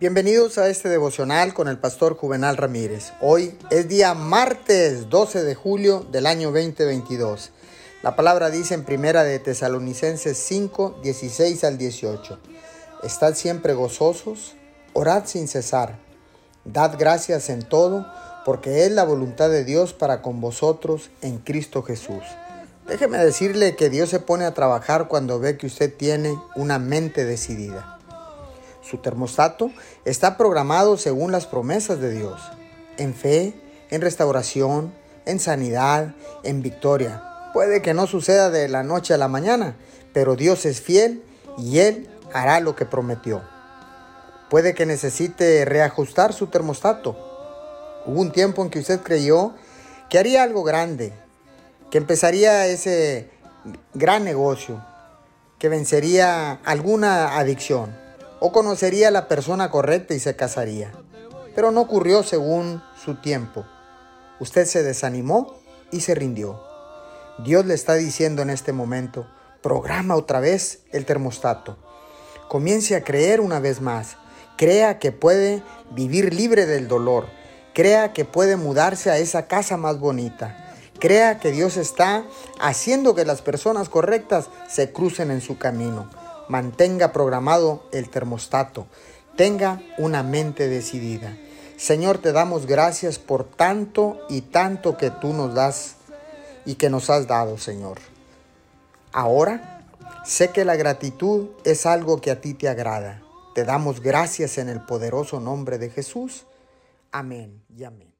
Bienvenidos a este devocional con el pastor Juvenal Ramírez. Hoy es día martes 12 de julio del año 2022. La palabra dice en primera de Tesalonicenses 5, 16 al 18. Estad siempre gozosos, orad sin cesar, dad gracias en todo, porque es la voluntad de Dios para con vosotros en Cristo Jesús. Déjeme decirle que Dios se pone a trabajar cuando ve que usted tiene una mente decidida. Su termostato está programado según las promesas de Dios, en fe, en restauración, en sanidad, en victoria. Puede que no suceda de la noche a la mañana, pero Dios es fiel y Él hará lo que prometió. Puede que necesite reajustar su termostato. Hubo un tiempo en que usted creyó que haría algo grande, que empezaría ese gran negocio, que vencería alguna adicción o conocería a la persona correcta y se casaría. Pero no ocurrió según su tiempo. Usted se desanimó y se rindió. Dios le está diciendo en este momento, programa otra vez el termostato. Comience a creer una vez más. Crea que puede vivir libre del dolor. Crea que puede mudarse a esa casa más bonita. Crea que Dios está haciendo que las personas correctas se crucen en su camino mantenga programado el termostato, tenga una mente decidida. Señor, te damos gracias por tanto y tanto que tú nos das y que nos has dado, Señor. Ahora sé que la gratitud es algo que a ti te agrada. Te damos gracias en el poderoso nombre de Jesús. Amén y amén.